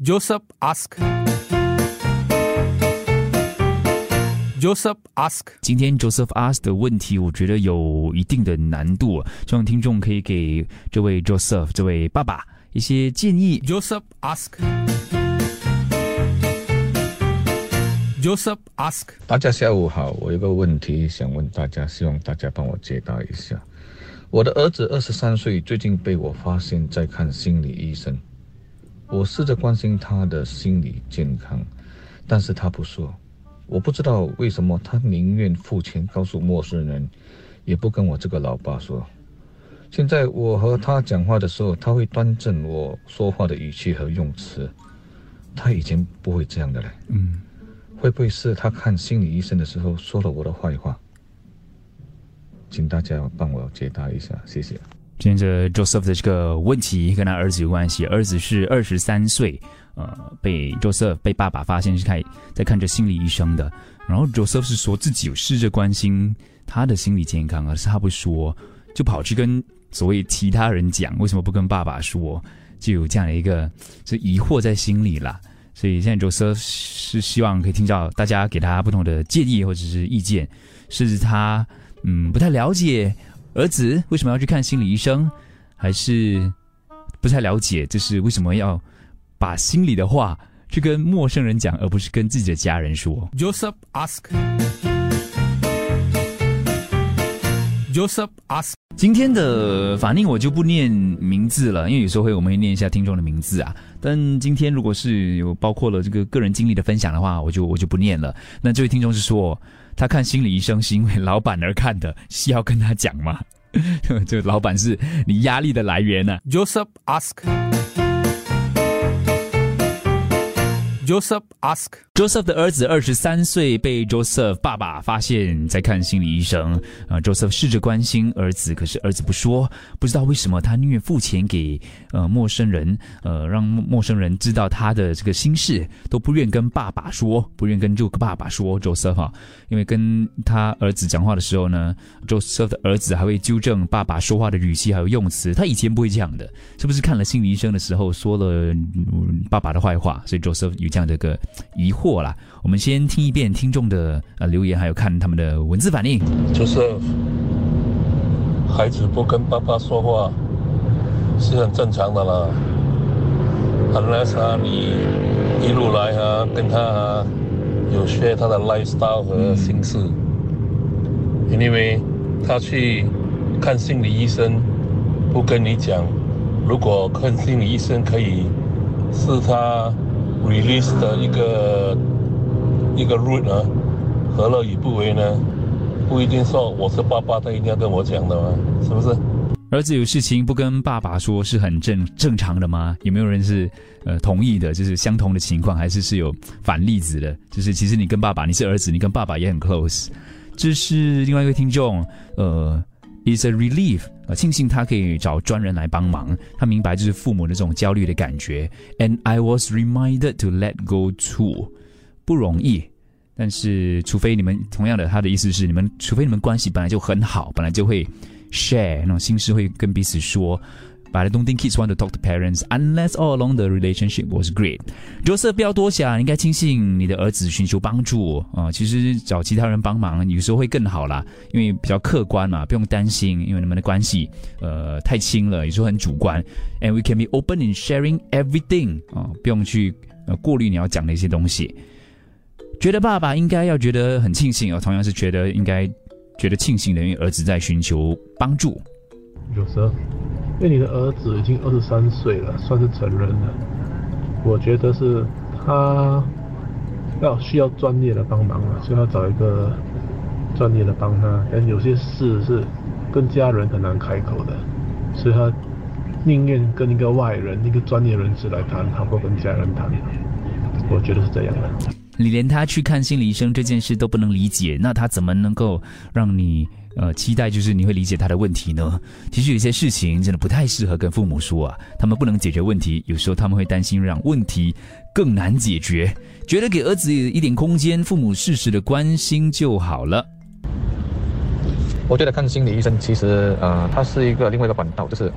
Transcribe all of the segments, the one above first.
Joseph ask. Joseph ask. 今天 Joseph ask 的问题，我觉得有一定的难度，希望听众可以给这位 Joseph 这位爸爸一些建议。Joseph ask. Joseph ask. 大家下午好，我有个问题想问大家，希望大家帮我解答一下。我的儿子二十三岁，最近被我发现在看心理医生。我试着关心他的心理健康，但是他不说。我不知道为什么他宁愿付钱告诉陌生人，也不跟我这个老爸说。现在我和他讲话的时候，他会端正我说话的语气和用词，他以前不会这样的嘞。嗯，会不会是他看心理医生的时候说了我的坏话？请大家帮我解答一下，谢谢。今天 Joseph 的这个问题跟他儿子有关系，儿子是二十三岁，呃，被 Joseph 被爸爸发现是看在看着心理医生的，然后 Joseph 是说自己有试着关心他的心理健康，而是他不说，就跑去跟所谓其他人讲，为什么不跟爸爸说？就有这样的一个就疑惑在心里啦。所以现在 Joseph 是希望可以听到大家给他不同的建议或者是意见，甚至他嗯不太了解儿子为什么要去看心理医生，还是不太了解就是为什么要把心里的话去跟陌生人讲，而不是跟自己的家人说。Joseph ask. Joseph ask. 今天的法令我就不念名字了，因为有时候会我们会念一下听众的名字啊。但今天如果是有包括了这个个人经历的分享的话，我就我就不念了。那这位听众是说，他看心理医生是因为老板而看的，是要跟他讲吗？这个老板是你压力的来源呢、Joseph ask. Joseph ask. Joseph 的儿子二十三岁，被 Joseph 爸爸发现在看心理医生。啊、j o s e p h 试着关心儿子，可是儿子不说，不知道为什么他宁愿付钱给呃陌生人，呃让陌生人知道他的这个心事，都不愿跟爸爸说，不愿跟这个爸爸说 Joseph 啊，因为跟他儿子讲话的时候呢，Joseph 的儿子还会纠正爸爸说话的语气还有用词，他以前不会这样的，是不是看了心理医生的时候说了、爸爸的坏话，所以 Joseph 有这样的一个疑惑啦。我们先听一遍听众的呃留言，还有看他们的文字反应。就是孩子不跟爸爸说话是很正常的啦。unless 啊，你一路来啊，跟他啊有 share 他的 lifestyle 和心事。因为他去看心理医生，不跟你讲，如果看心理医生可以是他 release 的一个一个 route 呢，何乐而不为呢？不一定说我是爸爸，他一定要跟我讲的嘛，是不是？儿子有事情不跟爸爸说是很正正常的吗？有没有人是呃同意的？就是相同的情况，还是是有反例子的？就是其实你跟爸爸，你是儿子，你跟爸爸也很 close。这是另外一位听众，呃，is a relief，啊，庆幸他可以找专人来帮忙。他明白就是父母的这种焦虑的感觉。And I was reminded to let go too，不容易。但是，除非你们同样的，他的意思是，你们除非你们关系本来就很好，本来就会 share 那种心事，会跟彼此说。But I don't think kids want to talk to parents unless all along the relationship was great。角色不要多想，应该庆幸你的儿子寻求帮助啊。其实找其他人帮忙有时候会更好啦，因为比较客观嘛，不用担心。因为你们的关系呃太亲了，有时候很主观。And we can be open in sharing everything 啊，不用去呃过滤你要讲的一些东西。觉得爸爸应该要觉得很庆幸啊，同样是觉得应该觉得庆幸的，因为儿子在寻求帮助。有时候，因为你的儿子已经二十三岁了，算是成人了，我觉得是他要需要专业的帮忙了，所以要找一个专业的帮他。但有些事是跟家人很难开口的，所以他宁愿跟一个外人、一个专业人士来谈，好过跟家人谈。我觉得是这样的。你连他去看心理医生这件事都不能理解，那他怎么能够让你呃期待就是你会理解他的问题呢？其实有些事情真的不太适合跟父母说啊，他们不能解决问题，有时候他们会担心让问题更难解决，觉得给儿子一点空间，父母适时的关心就好了。我觉得看心理医生其实呃，它是一个另外一个管道，就是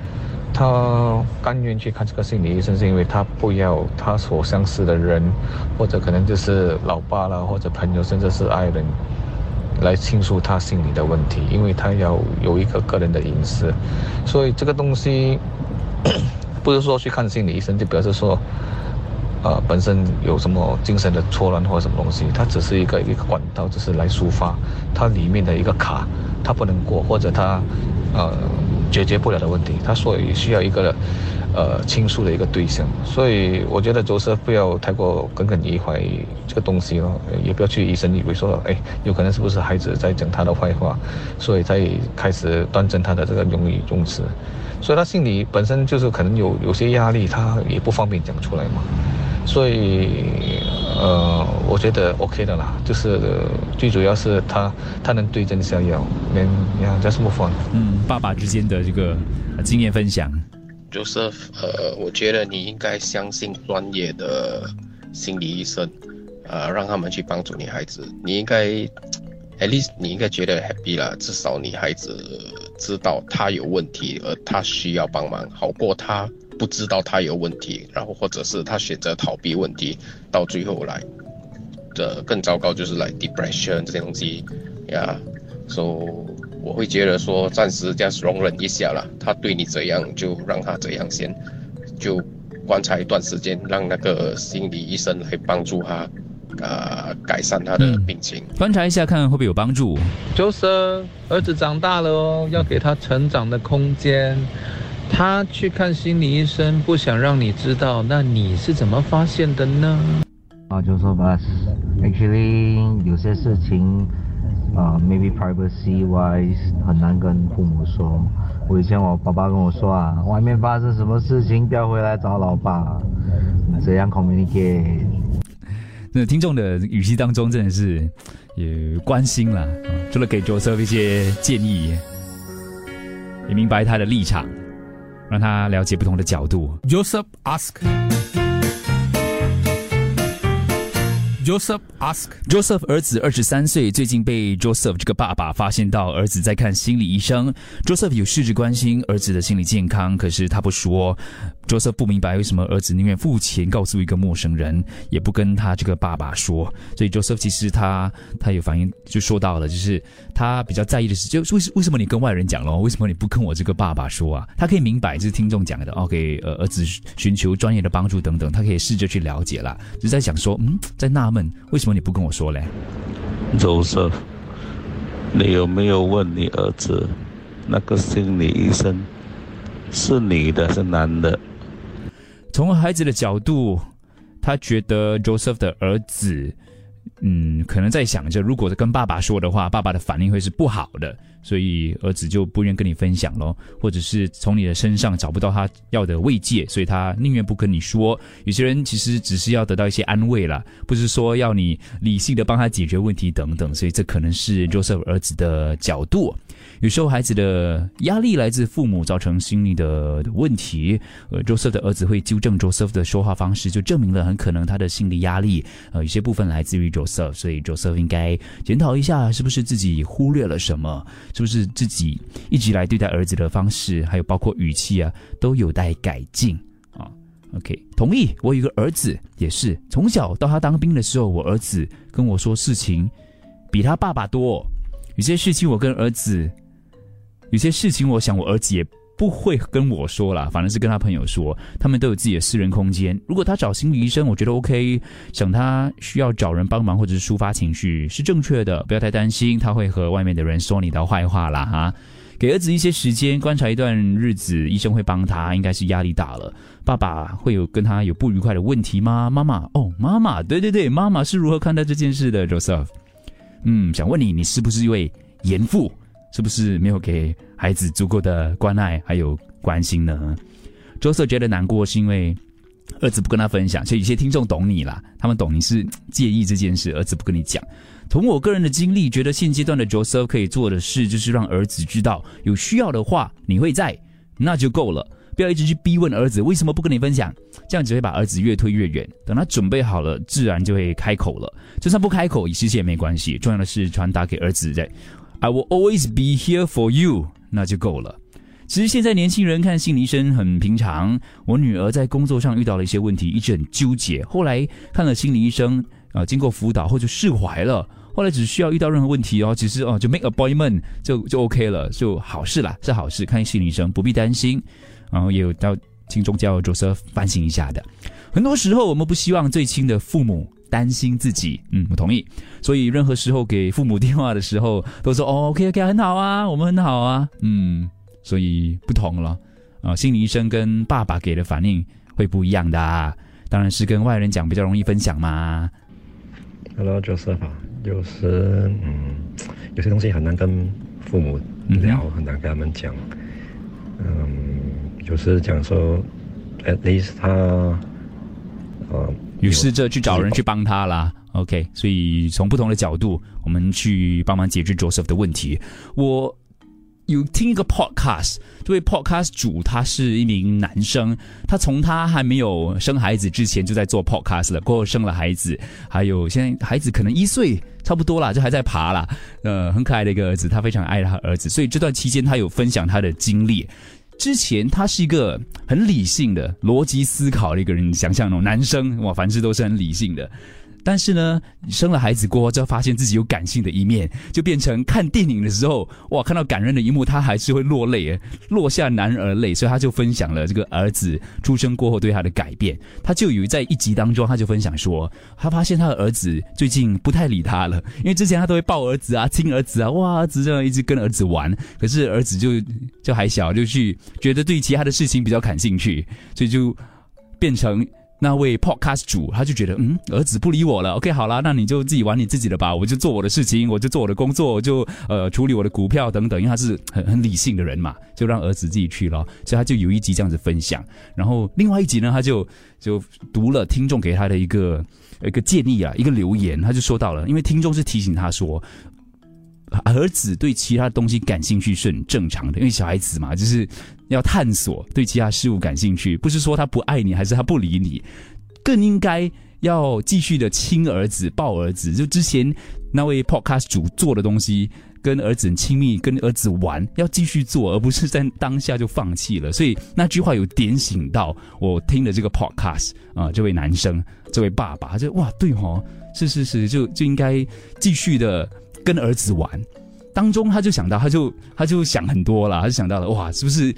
他甘愿去看这个心理医生，是因为他不要他所相识的人，或者可能就是老爸啦，或者朋友，甚至是爱人，来倾诉他心里的问题，因为他要有一个个人的隐私，所以这个东西 不是说去看心理医生就表示说，呃，本身有什么精神的错乱或者什么东西，它只是一个一个管道，只是来抒发它里面的一个卡，它不能过，或者它呃解决不了的问题，它所以需要一个呃倾诉的一个对象，所以我觉得周是不要太过耿耿于怀这个东西了，也不要去疑神以为说，哎，有可能是不是孩子在讲他的坏话，所以才开始端正他的这个用语用词，所以他心里本身就是可能有有些压力，他也不方便讲出来嘛。所以，呃，我觉得 OK 的啦，就是、最主要是他他能对症下药，连呀 just move on。嗯，爸爸之间的这个经验分享，Joseph，呃，我觉得你应该相信专业的心理医生，呃，让他们去帮助你孩子。你应该，at least 你应该觉得 happy 啦，至少你孩子知道他有问题，而他需要帮忙，好过他不知道他有问题，然后或者是他选择逃避问题，到最后来，这更糟糕就是来 depression 这些东西呀。so 我会觉得说暂时 just 容忍一下啦，他对你怎样就让他怎样先，就观察一段时间，让那个心理医生来帮助他，呃，改善他的嗯病情。观察一下看会不会有帮助。就是儿子长大了哦，要给他成长的空间。他去看心理医生，不想让你知道，那你是怎么发现的呢？啊，就说吧，actually 有些事情，啊、m a y b e privacy wise 很难跟父母说。我以前我爸爸跟我说啊，外面发生什么事情，不要回来找老爸，这样 communicate。那听众的语气当中真的是也关心了，啊除了给 Joseph 一些建议，也明白他的立场，让他了解不同的角度。Joseph ask. Joseph ask. Joseph 儿子二十三岁，最近被 Joseph 这个爸爸发现到儿子在看心理医生。Joseph 有试着关心儿子的心理健康，可是他不说。Joseph 不明白为什么儿子宁愿付钱告诉一个陌生人，也不跟他这个爸爸说。所以 Joseph 其实他他有反应，就说到了，就是他比较在意的是，就为为什么你跟外人讲咯？为什么你不跟我这个爸爸说啊？他可以明白，就是听众讲的，OK，呃，儿子寻求专业的帮助等等，他可以试着去了解啦。就在想说，嗯，在那纳闷为什么你不跟我说嘞？周瑟，你有没有问你儿子，那个心理医生是女的，是男的？从孩子的角度，他觉得 Joseph 的儿子，嗯，可能在想着，如果是跟爸爸说的话，爸爸的反应会是不好的，所以儿子就不愿跟你分享咯，或者是从你的身上找不到他要的慰藉，所以他宁愿不跟你说。有些人其实只是要得到一些安慰啦，不是说要你理性的帮他解决问题等等，所以这可能是 Joseph 儿子的角度。有时候孩子的压力来自父母，造成心理的问题。呃，Joseph 的儿子会纠正 Joseph 的说话方式，就证明了很可能他的心理压力，呃，有些部分来自于 Joseph，所以 Joseph 应该检讨一下，是不是自己忽略了什么，是不是自己一直以来对待儿子的方式，还有包括语气啊，都有待改进啊。OK，同意。我有一个儿子，也是从小到他当兵的时候，我儿子跟我说事情比他爸爸多。有些事情我跟儿子，有些事情我想我儿子也不会跟我说啦，反正是跟他朋友说，他们都有自己的私人空间。如果他找心理医生，我觉得 OK。想他需要找人帮忙或者是抒发情绪是正确的，不要太担心他会和外面的人说你的坏话啦哈。给儿子一些时间观察一段日子，医生会帮他，应该是压力大了。爸爸会有跟他有不愉快的问题吗？妈妈哦，妈妈，对对对，妈妈是如何看待这件事的？Joseph，嗯，想问你，你是不是一位严父？是不是没有给孩子足够的关爱还有关心呢？Jose 觉得难过是因为儿子不跟他分享，所以有些听众懂你啦，他们懂你是介意这件事，儿子不跟你讲。从我个人的经历，觉得现阶段的 Jose 可以做的事就是让儿子知道，有需要的话你会在，那就够了。不要一直去逼问儿子为什么不跟你分享，这样只会把儿子越推越远。等他准备好了，自然就会开口了。就算不开口，其实也没关系。重要的是传达给儿子在 “I will always be here for you”，那就够了。其实现在年轻人看心理医生很平常。我女儿在工作上遇到了一些问题，一直很纠结。后来看了心理医生，啊，经过辅导后就释怀了。后来只需要遇到任何问题哦，其实哦就 make appointment 就就 OK 了，就好事啦，是好事。看心理医生不必担心。然后也有到听众叫 Joseph 反省一下的。很多时候我们不希望最亲的父母担心自己，嗯，我同意。所以任何时候给父母电话的时候，都说哦 OK OK 很好啊，我们很好啊，嗯。所以不同了啊，心理医生跟爸爸给的反应会不一样的，啊，当然是跟外人讲比较容易分享嘛。Hello，Joseph，有时嗯，有些东西很难跟父母聊，很难跟他们讲。嗯，有时讲说，at least 他，呃，有试着去找人去帮他啦。OK，所以从不同的角度，我们去帮忙解决 Joseph 的问题。我。有听一个 podcast，这位 podcast 主他是一名男生，他从他还没有生孩子之前就在做 podcast 了，过后生了孩子，还有现在孩子可能一岁差不多啦，就还在爬啦，呃，很可爱的一个儿子，他非常爱他儿子，所以这段期间他有分享他的经历。之前他是一个很理性的逻辑思考的一个人，想象那种男生哇，凡事都是很理性的。但是呢，生了孩子过后，就发现自己有感性的一面，就变成看电影的时候，哇，看到感人的一幕，他还是会落泪，落下男儿泪。所以他就分享了这个儿子出生过后对他的改变。他就有在一集当中，他就分享说，他发现他的儿子最近不太理他了，因为之前他都会抱儿子啊，亲儿子啊，哇，儿子这样一直跟儿子玩，可是儿子就就还小，就去觉得对其他的事情比较感兴趣，所以就变成。那位 podcast 主他就觉得，嗯，儿子不理我了。OK，好了，那你就自己玩你自己的吧，我就做我的事情，我就做我的工作，我就呃处理我的股票等等。因为他是很很理性的人嘛，就让儿子自己去了。所以他就有一集这样子分享，然后另外一集呢，他就就读了听众给他的一个一个建议啊，一个留言，他就说到了，因为听众是提醒他说。儿子对其他东西感兴趣是很正常的，因为小孩子嘛，就是要探索，对其他事物感兴趣，不是说他不爱你，还是他不理你，更应该要继续的亲儿子、抱儿子。就之前那位 podcast 主做的东西，跟儿子很亲密，跟儿子玩，要继续做，而不是在当下就放弃了。所以那句话有点醒到我听的这个 podcast 啊，这位男生，这位爸爸，他就哇，对哦，是是是，就就应该继续的。跟儿子玩，当中他就想到，他就他就想很多了，他就想到了，哇，是不是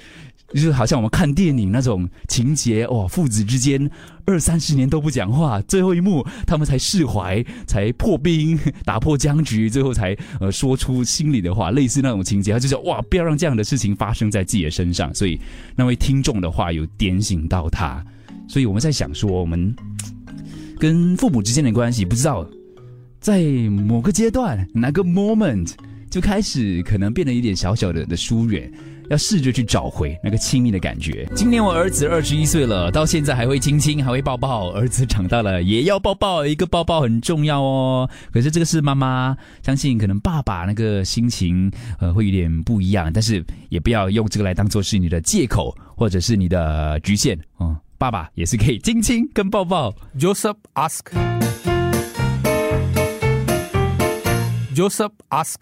就是好像我们看电影那种情节？哇，父子之间二三十年都不讲话，最后一幕他们才释怀，才破冰，打破僵局，最后才呃说出心里的话，类似那种情节，他就说哇，不要让这样的事情发生在自己的身上。所以那位听众的话有点醒到他，所以我们在想说，我们 跟父母之间的关系，不知道。在某个阶段，哪个 moment 就开始可能变得有点小小的的疏远，要试着去找回那个亲密的感觉。今年我儿子二十一岁了，到现在还会亲亲，还会抱抱。儿子长大了也要抱抱，一个抱抱很重要哦。可是这个是妈妈，相信可能爸爸那个心情呃会有点不一样，但是也不要用这个来当做是你的借口或者是你的局限哦。爸爸也是可以亲亲跟抱抱。Joseph ask。Joseph ask